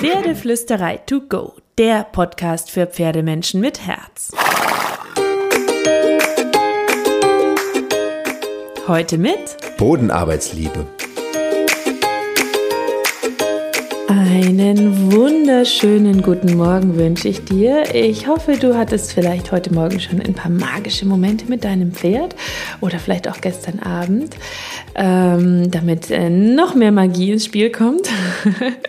Pferdeflüsterei to go, der Podcast für Pferdemenschen mit Herz. Heute mit Bodenarbeitsliebe. Einen wunderschönen guten Morgen wünsche ich dir. Ich hoffe, du hattest vielleicht heute Morgen schon ein paar magische Momente mit deinem Pferd oder vielleicht auch gestern Abend, ähm, damit äh, noch mehr Magie ins Spiel kommt.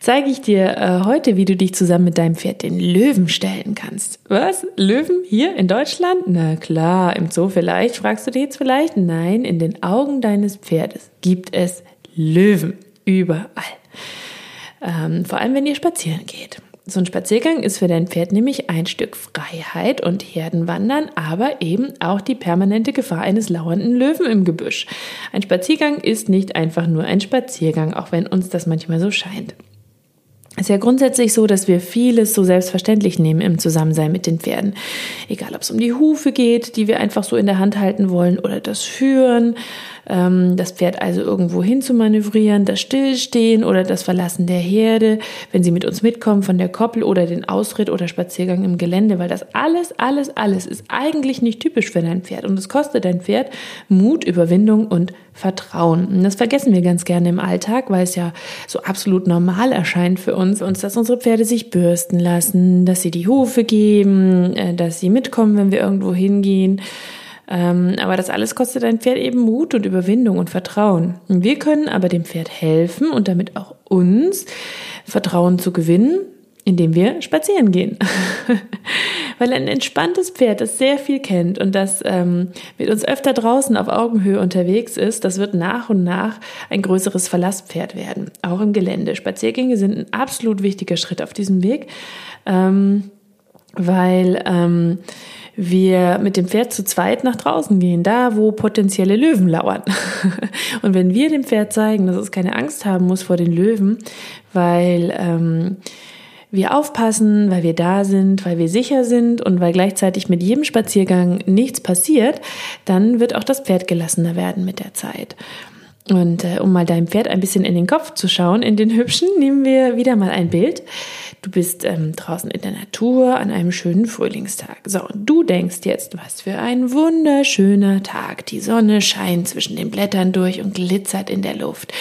zeige ich dir äh, heute, wie du dich zusammen mit deinem Pferd den Löwen stellen kannst. Was? Löwen hier in Deutschland? Na klar, im Zoo vielleicht, fragst du dich jetzt vielleicht? Nein, in den Augen deines Pferdes gibt es Löwen überall. Ähm, vor allem, wenn ihr spazieren geht. So ein Spaziergang ist für dein Pferd nämlich ein Stück Freiheit und Herdenwandern, aber eben auch die permanente Gefahr eines lauernden Löwen im Gebüsch. Ein Spaziergang ist nicht einfach nur ein Spaziergang, auch wenn uns das manchmal so scheint. Es ist ja grundsätzlich so, dass wir vieles so selbstverständlich nehmen im Zusammensein mit den Pferden. Egal, ob es um die Hufe geht, die wir einfach so in der Hand halten wollen, oder das Führen, ähm, das Pferd also irgendwo hin zu manövrieren, das Stillstehen oder das Verlassen der Herde, wenn sie mit uns mitkommen von der Koppel oder den Ausritt oder Spaziergang im Gelände, weil das alles, alles, alles ist eigentlich nicht typisch für dein Pferd und es kostet dein Pferd Mut, Überwindung und Vertrauen. Und das vergessen wir ganz gerne im Alltag, weil es ja so absolut normal erscheint für uns, uns, dass unsere Pferde sich bürsten lassen, dass sie die Hufe geben, äh, dass sie mitkommen, wenn wir irgendwo hingehen. Ähm, aber das alles kostet ein Pferd eben Mut und Überwindung und Vertrauen. Wir können aber dem Pferd helfen und damit auch uns Vertrauen zu gewinnen, indem wir spazieren gehen. Weil ein entspanntes Pferd, das sehr viel kennt und das ähm, mit uns öfter draußen auf Augenhöhe unterwegs ist, das wird nach und nach ein größeres Verlasspferd werden, auch im Gelände. Spaziergänge sind ein absolut wichtiger Schritt auf diesem Weg, ähm, weil ähm, wir mit dem Pferd zu zweit nach draußen gehen, da wo potenzielle Löwen lauern. Und wenn wir dem Pferd zeigen, dass es keine Angst haben muss vor den Löwen, weil ähm, wir aufpassen, weil wir da sind, weil wir sicher sind und weil gleichzeitig mit jedem Spaziergang nichts passiert, dann wird auch das Pferd gelassener werden mit der Zeit. Und äh, um mal deinem Pferd ein bisschen in den Kopf zu schauen, in den hübschen, nehmen wir wieder mal ein Bild. Du bist ähm, draußen in der Natur an einem schönen Frühlingstag. So, und du denkst jetzt, was für ein wunderschöner Tag. Die Sonne scheint zwischen den Blättern durch und glitzert in der Luft.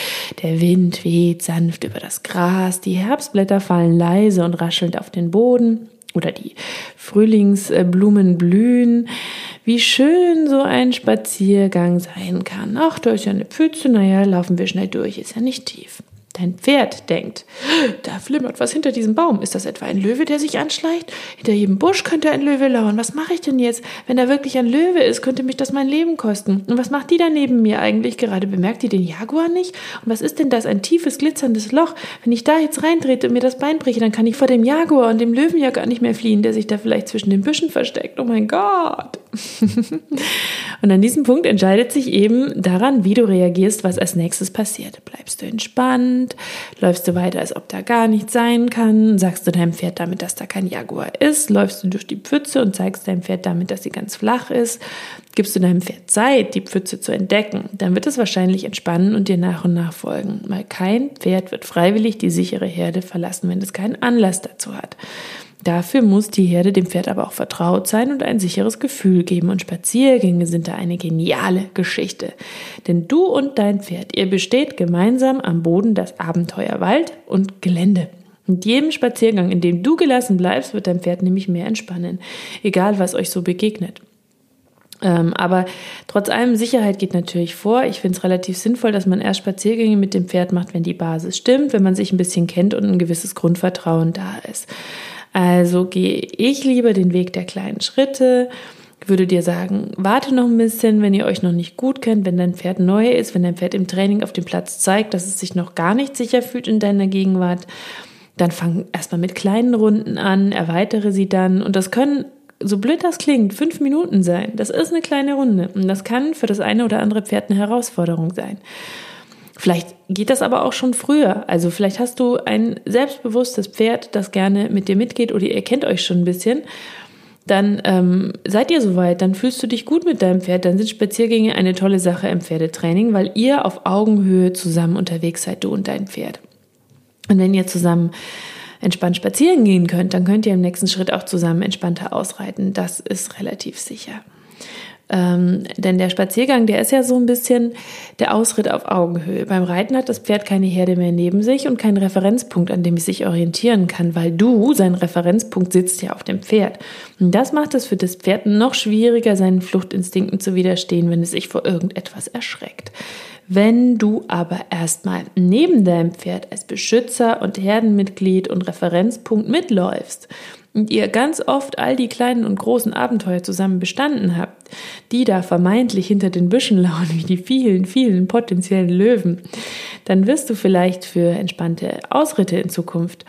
Der Wind weht sanft über das Gras, die Herbstblätter fallen leise und raschelnd auf den Boden oder die Frühlingsblumen blühen. Wie schön so ein Spaziergang sein kann. Ach, da ist ja eine Pfütze, naja, laufen wir schnell durch, ist ja nicht tief. Dein Pferd denkt, da flimmert was hinter diesem Baum. Ist das etwa ein Löwe, der sich anschleicht? Hinter jedem Busch könnte ein Löwe lauern. Was mache ich denn jetzt? Wenn da wirklich ein Löwe ist, könnte mich das mein Leben kosten. Und was macht die da neben mir eigentlich gerade? Bemerkt die den Jaguar nicht? Und was ist denn das? Ein tiefes, glitzerndes Loch. Wenn ich da jetzt reintrete und mir das Bein breche, dann kann ich vor dem Jaguar und dem Löwen ja gar nicht mehr fliehen, der sich da vielleicht zwischen den Büschen versteckt. Oh mein Gott. und an diesem Punkt entscheidet sich eben daran, wie du reagierst, was als nächstes passiert. Bleibst du entspannt? Läufst du weiter, als ob da gar nichts sein kann? Sagst du deinem Pferd damit, dass da kein Jaguar ist? Läufst du durch die Pfütze und zeigst deinem Pferd damit, dass sie ganz flach ist? Gibst du deinem Pferd Zeit, die Pfütze zu entdecken? Dann wird es wahrscheinlich entspannen und dir nach und nach folgen. Weil kein Pferd wird freiwillig die sichere Herde verlassen, wenn es keinen Anlass dazu hat. Dafür muss die Herde dem Pferd aber auch vertraut sein und ein sicheres Gefühl geben. Und Spaziergänge sind da eine geniale Geschichte. Denn du und dein Pferd, ihr besteht gemeinsam am Boden das Abenteuer Wald und Gelände. Mit jedem Spaziergang, in dem du gelassen bleibst, wird dein Pferd nämlich mehr entspannen. Egal, was euch so begegnet. Ähm, aber trotz allem, Sicherheit geht natürlich vor. Ich finde es relativ sinnvoll, dass man erst Spaziergänge mit dem Pferd macht, wenn die Basis stimmt, wenn man sich ein bisschen kennt und ein gewisses Grundvertrauen da ist. Also gehe ich lieber den Weg der kleinen Schritte, würde dir sagen, warte noch ein bisschen, wenn ihr euch noch nicht gut kennt, wenn dein Pferd neu ist, wenn dein Pferd im Training auf dem Platz zeigt, dass es sich noch gar nicht sicher fühlt in deiner Gegenwart, dann fang erstmal mit kleinen Runden an, erweitere sie dann und das können so blöd das klingt, fünf Minuten sein. Das ist eine kleine Runde und das kann für das eine oder andere Pferd eine Herausforderung sein. Vielleicht geht das aber auch schon früher. Also vielleicht hast du ein selbstbewusstes Pferd, das gerne mit dir mitgeht oder ihr kennt euch schon ein bisschen. Dann ähm, seid ihr soweit, dann fühlst du dich gut mit deinem Pferd, dann sind Spaziergänge eine tolle Sache im Pferdetraining, weil ihr auf Augenhöhe zusammen unterwegs seid, du und dein Pferd. Und wenn ihr zusammen entspannt spazieren gehen könnt, dann könnt ihr im nächsten Schritt auch zusammen entspannter ausreiten. Das ist relativ sicher. Ähm, denn der Spaziergang, der ist ja so ein bisschen der Ausritt auf Augenhöhe. Beim Reiten hat das Pferd keine Herde mehr neben sich und keinen Referenzpunkt, an dem es sich orientieren kann, weil du, sein Referenzpunkt, sitzt ja auf dem Pferd. Und das macht es für das Pferd noch schwieriger, seinen Fluchtinstinkten zu widerstehen, wenn es sich vor irgendetwas erschreckt. Wenn du aber erstmal neben deinem Pferd als Beschützer und Herdenmitglied und Referenzpunkt mitläufst und ihr ganz oft all die kleinen und großen Abenteuer zusammen bestanden habt, die da vermeintlich hinter den Büschen lauern wie die vielen, vielen potenziellen Löwen, dann wirst du vielleicht für entspannte Ausritte in Zukunft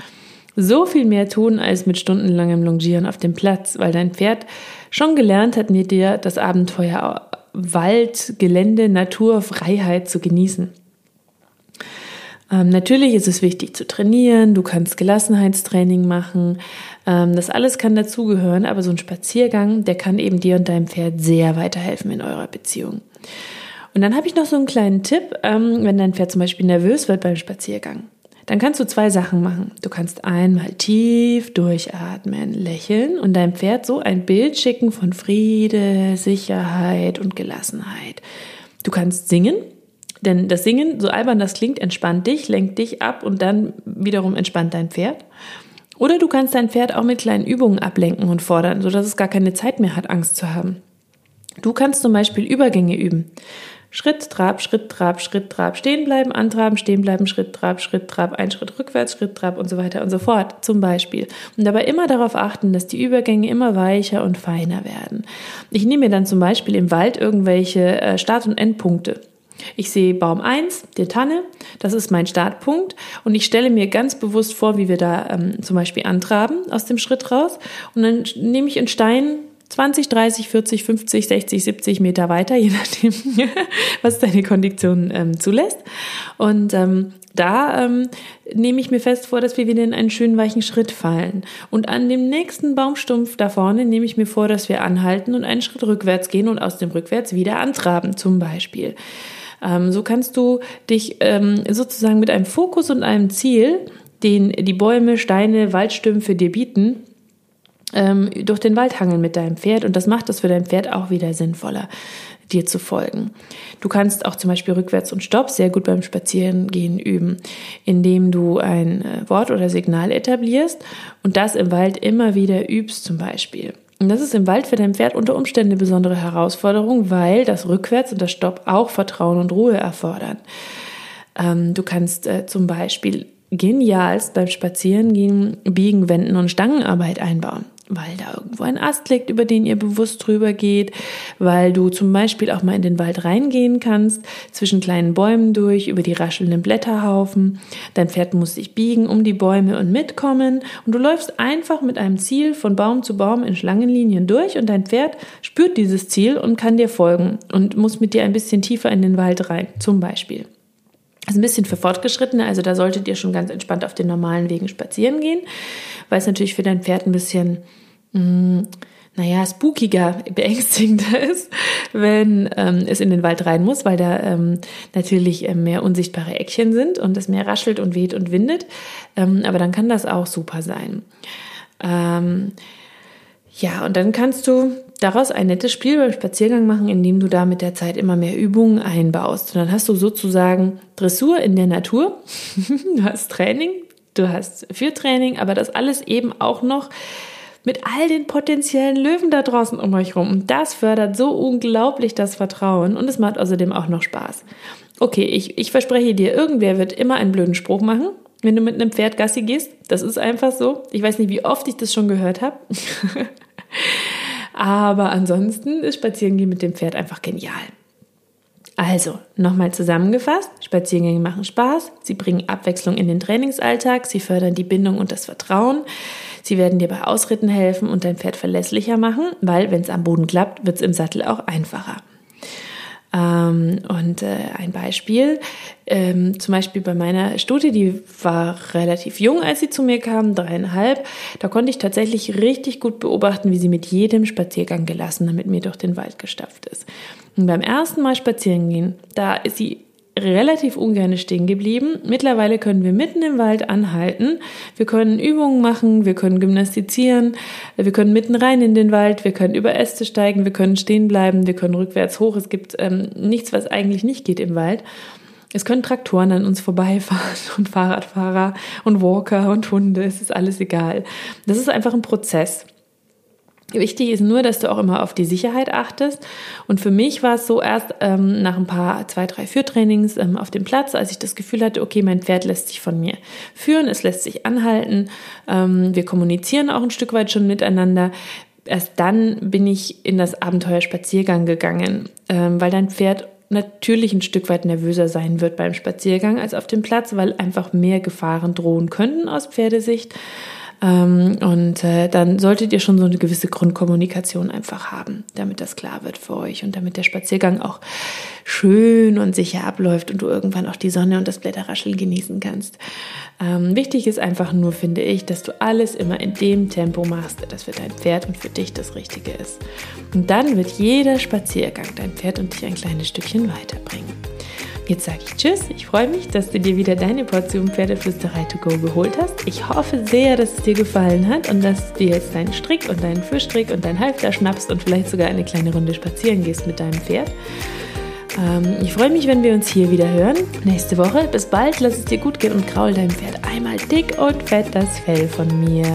so viel mehr tun als mit stundenlangem Longieren auf dem Platz, weil dein Pferd schon gelernt hat, mit dir das Abenteuer Wald, Gelände, Natur, Freiheit zu genießen. Ähm, natürlich ist es wichtig zu trainieren, du kannst Gelassenheitstraining machen, ähm, das alles kann dazugehören, aber so ein Spaziergang, der kann eben dir und deinem Pferd sehr weiterhelfen in eurer Beziehung. Und dann habe ich noch so einen kleinen Tipp, ähm, wenn dein Pferd zum Beispiel nervös wird beim Spaziergang dann kannst du zwei Sachen machen. Du kannst einmal tief durchatmen, lächeln und deinem Pferd so ein Bild schicken von Friede, Sicherheit und Gelassenheit. Du kannst singen, denn das Singen, so albern das klingt, entspannt dich, lenkt dich ab und dann wiederum entspannt dein Pferd. Oder du kannst dein Pferd auch mit kleinen Übungen ablenken und fordern, sodass es gar keine Zeit mehr hat, Angst zu haben. Du kannst zum Beispiel Übergänge üben. Schritt, Trab, Schritt, Trab, Schritt, Trab, stehen bleiben, antraben, stehen bleiben, Schritt, Trab, Schritt, Trab, ein Schritt rückwärts, Schritt, Trab und so weiter und so fort, zum Beispiel. Und dabei immer darauf achten, dass die Übergänge immer weicher und feiner werden. Ich nehme mir dann zum Beispiel im Wald irgendwelche äh, Start- und Endpunkte. Ich sehe Baum 1, die Tanne, das ist mein Startpunkt und ich stelle mir ganz bewusst vor, wie wir da ähm, zum Beispiel antraben aus dem Schritt raus und dann nehme ich einen Stein 20, 30, 40, 50, 60, 70 Meter weiter, je nachdem, was deine Kondition ähm, zulässt. Und ähm, da ähm, nehme ich mir fest vor, dass wir wieder in einen schönen weichen Schritt fallen. Und an dem nächsten Baumstumpf da vorne nehme ich mir vor, dass wir anhalten und einen Schritt rückwärts gehen und aus dem Rückwärts wieder antraben, zum Beispiel. Ähm, so kannst du dich ähm, sozusagen mit einem Fokus und einem Ziel, den die Bäume, Steine, Waldstümpfe dir bieten, ähm, durch den Wald hangeln mit deinem Pferd und das macht es für dein Pferd auch wieder sinnvoller, dir zu folgen. Du kannst auch zum Beispiel rückwärts und Stopp sehr gut beim Spazierengehen üben, indem du ein äh, Wort oder Signal etablierst und das im Wald immer wieder übst zum Beispiel. Und das ist im Wald für dein Pferd unter Umständen eine besondere Herausforderung, weil das Rückwärts und das Stopp auch Vertrauen und Ruhe erfordern. Ähm, du kannst äh, zum Beispiel genialst beim Spazierengehen Biegen, Wenden und Stangenarbeit einbauen weil da irgendwo ein Ast liegt, über den ihr bewusst drüber geht, weil du zum Beispiel auch mal in den Wald reingehen kannst, zwischen kleinen Bäumen durch, über die raschelnden Blätterhaufen. Dein Pferd muss sich biegen um die Bäume und mitkommen und du läufst einfach mit einem Ziel von Baum zu Baum in Schlangenlinien durch und dein Pferd spürt dieses Ziel und kann dir folgen und muss mit dir ein bisschen tiefer in den Wald rein, zum Beispiel. Ist ein bisschen für Fortgeschrittene, also da solltet ihr schon ganz entspannt auf den normalen Wegen spazieren gehen, weil es natürlich für dein Pferd ein bisschen mh, mm, naja, spookiger, beängstigender ist, wenn ähm, es in den Wald rein muss, weil da ähm, natürlich äh, mehr unsichtbare Eckchen sind und es mehr raschelt und weht und windet. Ähm, aber dann kann das auch super sein. Ähm, ja, und dann kannst du daraus ein nettes Spiel beim Spaziergang machen, indem du da mit der Zeit immer mehr Übungen einbaust. Und dann hast du sozusagen Dressur in der Natur, du hast Training, du hast Führtraining, aber das alles eben auch noch mit all den potenziellen Löwen da draußen um euch rum. Und das fördert so unglaublich das Vertrauen und es macht außerdem auch noch Spaß. Okay, ich, ich verspreche dir, irgendwer wird immer einen blöden Spruch machen, wenn du mit einem Pferd Gassi gehst. Das ist einfach so. Ich weiß nicht, wie oft ich das schon gehört habe. Aber ansonsten ist Spazierengehen mit dem Pferd einfach genial. Also, nochmal zusammengefasst, Spaziergänge machen Spaß, sie bringen Abwechslung in den Trainingsalltag, sie fördern die Bindung und das Vertrauen, sie werden dir bei Ausritten helfen und dein Pferd verlässlicher machen, weil wenn es am Boden klappt, wird es im Sattel auch einfacher. Ähm, und äh, ein Beispiel, ähm, zum Beispiel bei meiner Studie, die war relativ jung, als sie zu mir kam, dreieinhalb. Da konnte ich tatsächlich richtig gut beobachten, wie sie mit jedem Spaziergang gelassener mit mir durch den Wald gestapft ist. Und beim ersten Mal spazieren gehen, da ist sie relativ ungern stehen geblieben. Mittlerweile können wir mitten im Wald anhalten. Wir können Übungen machen, wir können gymnastizieren, wir können mitten rein in den Wald, wir können über Äste steigen, wir können stehen bleiben, wir können rückwärts hoch. Es gibt ähm, nichts, was eigentlich nicht geht im Wald. Es können Traktoren an uns vorbeifahren und Fahrradfahrer und Walker und Hunde. Es ist alles egal. Das ist einfach ein Prozess. Wichtig ist nur, dass du auch immer auf die Sicherheit achtest. Und für mich war es so erst ähm, nach ein paar, zwei, drei Führtrainings ähm, auf dem Platz, als ich das Gefühl hatte, okay, mein Pferd lässt sich von mir führen, es lässt sich anhalten, ähm, wir kommunizieren auch ein Stück weit schon miteinander. Erst dann bin ich in das Abenteuer Spaziergang gegangen, ähm, weil dein Pferd natürlich ein Stück weit nervöser sein wird beim Spaziergang als auf dem Platz, weil einfach mehr Gefahren drohen könnten aus Pferdesicht. Ähm, und äh, dann solltet ihr schon so eine gewisse Grundkommunikation einfach haben, damit das klar wird für euch und damit der Spaziergang auch schön und sicher abläuft und du irgendwann auch die Sonne und das Blätterrascheln genießen kannst. Ähm, wichtig ist einfach nur, finde ich, dass du alles immer in dem Tempo machst, das für dein Pferd und für dich das Richtige ist. Und dann wird jeder Spaziergang dein Pferd und dich ein kleines Stückchen weiterbringen. Jetzt sage ich Tschüss. Ich freue mich, dass du dir wieder deine Portion Pferdeflüsterei to go geholt hast. Ich hoffe sehr, dass es dir gefallen hat und dass du dir jetzt deinen Strick und deinen Fischstrick und dein Halfter schnappst und vielleicht sogar eine kleine Runde spazieren gehst mit deinem Pferd. Ähm, ich freue mich, wenn wir uns hier wieder hören. Nächste Woche. Bis bald. Lass es dir gut gehen und kraul deinem Pferd einmal dick und fett das Fell von mir.